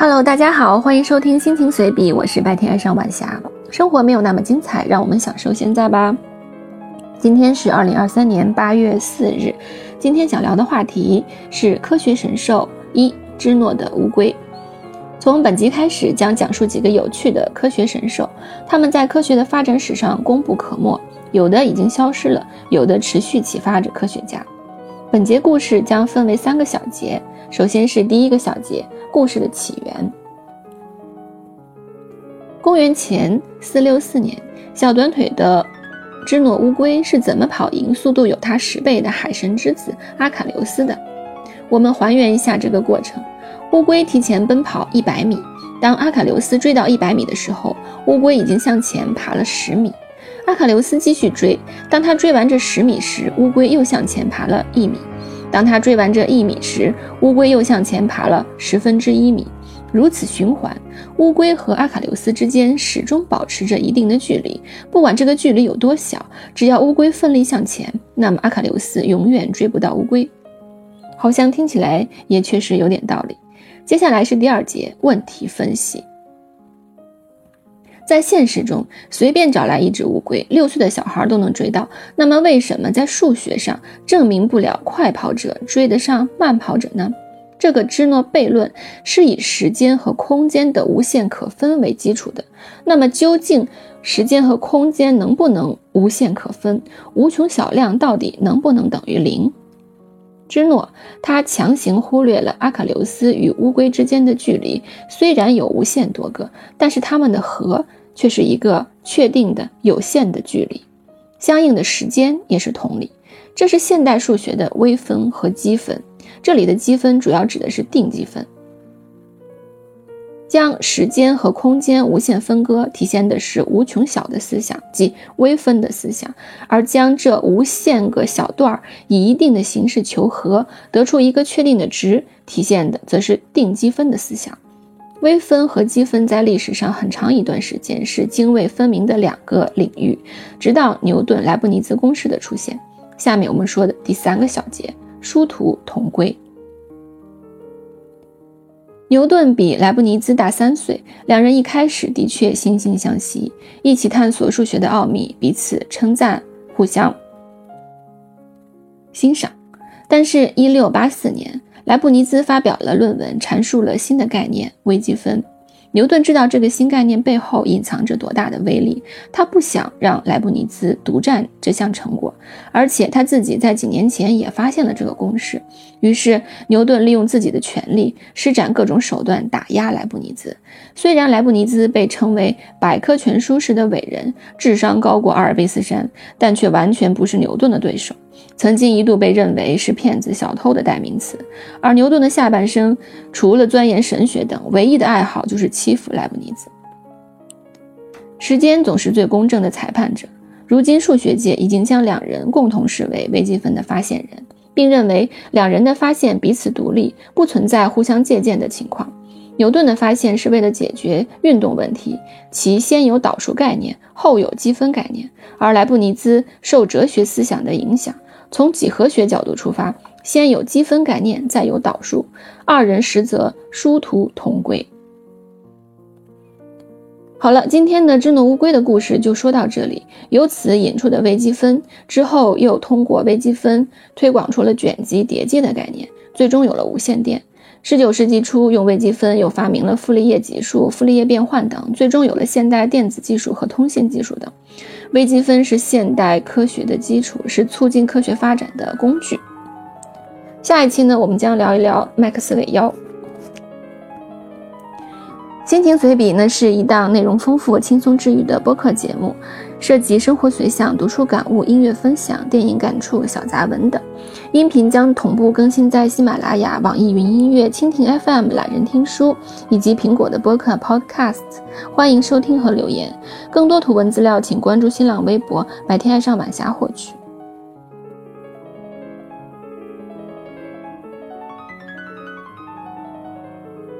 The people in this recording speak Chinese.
Hello，大家好，欢迎收听心情随笔，我是白天爱上晚霞。生活没有那么精彩，让我们享受现在吧。今天是二零二三年八月四日，今天想聊的话题是科学神兽一芝诺的乌龟。从本集开始，将讲述几个有趣的科学神兽，它们在科学的发展史上功不可没，有的已经消失了，有的持续启发着科学家。本节故事将分为三个小节，首先是第一个小节。故事的起源。公元前四六四年，小短腿的芝诺乌龟是怎么跑赢速度有它十倍的海神之子阿卡琉斯的？我们还原一下这个过程：乌龟提前奔跑一百米，当阿卡琉斯追到一百米的时候，乌龟已经向前爬了十米。阿卡琉斯继续追，当他追完这十米时，乌龟又向前爬了一米。当他追完这一米时，乌龟又向前爬了十分之一米，如此循环。乌龟和阿卡琉斯之间始终保持着一定的距离，不管这个距离有多小，只要乌龟奋力向前，那么阿卡琉斯永远追不到乌龟。好像听起来也确实有点道理。接下来是第二节问题分析。在现实中，随便找来一只乌龟，六岁的小孩都能追到。那么，为什么在数学上证明不了快跑者追得上慢跑者呢？这个芝诺悖论是以时间和空间的无限可分为基础的。那么，究竟时间和空间能不能无限可分？无穷小量到底能不能等于零？芝诺他强行忽略了阿喀琉斯与乌龟之间的距离，虽然有无限多个，但是它们的和。却是一个确定的有限的距离，相应的时间也是同理。这是现代数学的微分和积分。这里的积分主要指的是定积分，将时间和空间无限分割，体现的是无穷小的思想，即微分的思想；而将这无限个小段儿以一定的形式求和，得出一个确定的值，体现的则是定积分的思想。微分和积分在历史上很长一段时间是泾渭分明的两个领域，直到牛顿莱布尼兹公式的出现。下面我们说的第三个小节：殊途同归。牛顿比莱布尼兹大三岁，两人一开始的确惺惺相惜，一起探索数学的奥秘，彼此称赞，互相欣赏。但是，一六八四年。莱布尼兹发表了论文，阐述了新的概念微积分。牛顿知道这个新概念背后隐藏着多大的威力，他不想让莱布尼兹独占这项成果，而且他自己在几年前也发现了这个公式。于是，牛顿利用自己的权力，施展各种手段打压莱布尼兹。虽然莱布尼兹被称为百科全书式的伟人，智商高过阿尔卑斯山，但却完全不是牛顿的对手。曾经一度被认为是骗子、小偷的代名词，而牛顿的下半生除了钻研神学等，唯一的爱好就是欺负莱布尼兹。时间总是最公正的裁判者，如今数学界已经将两人共同视为微积分的发现人，并认为两人的发现彼此独立，不存在互相借鉴的情况。牛顿的发现是为了解决运动问题，其先有导数概念，后有积分概念；而莱布尼兹受哲学思想的影响。从几何学角度出发，先有积分概念，再有导数，二人实则殊途同归。好了，今天的智诺乌龟的故事就说到这里。由此引出的微积分之后，又通过微积分推广出了卷积叠积的概念，最终有了无线电。十九世纪初，用微积分又发明了傅立叶级数、傅立叶变换等，最终有了现代电子技术和通信技术等。微积分是现代科学的基础，是促进科学发展的工具。下一期呢，我们将聊一聊麦克斯韦妖。心情随笔呢是一档内容丰富、轻松治愈的播客节目，涉及生活随想、读书感悟、音乐分享、电影感触、小杂文等。音频将同步更新在喜马拉雅、网易云音乐、蜻蜓 FM、懒人听书以及苹果的播客 Podcast。欢迎收听和留言。更多图文资料，请关注新浪微博“白天爱上晚霞”获取。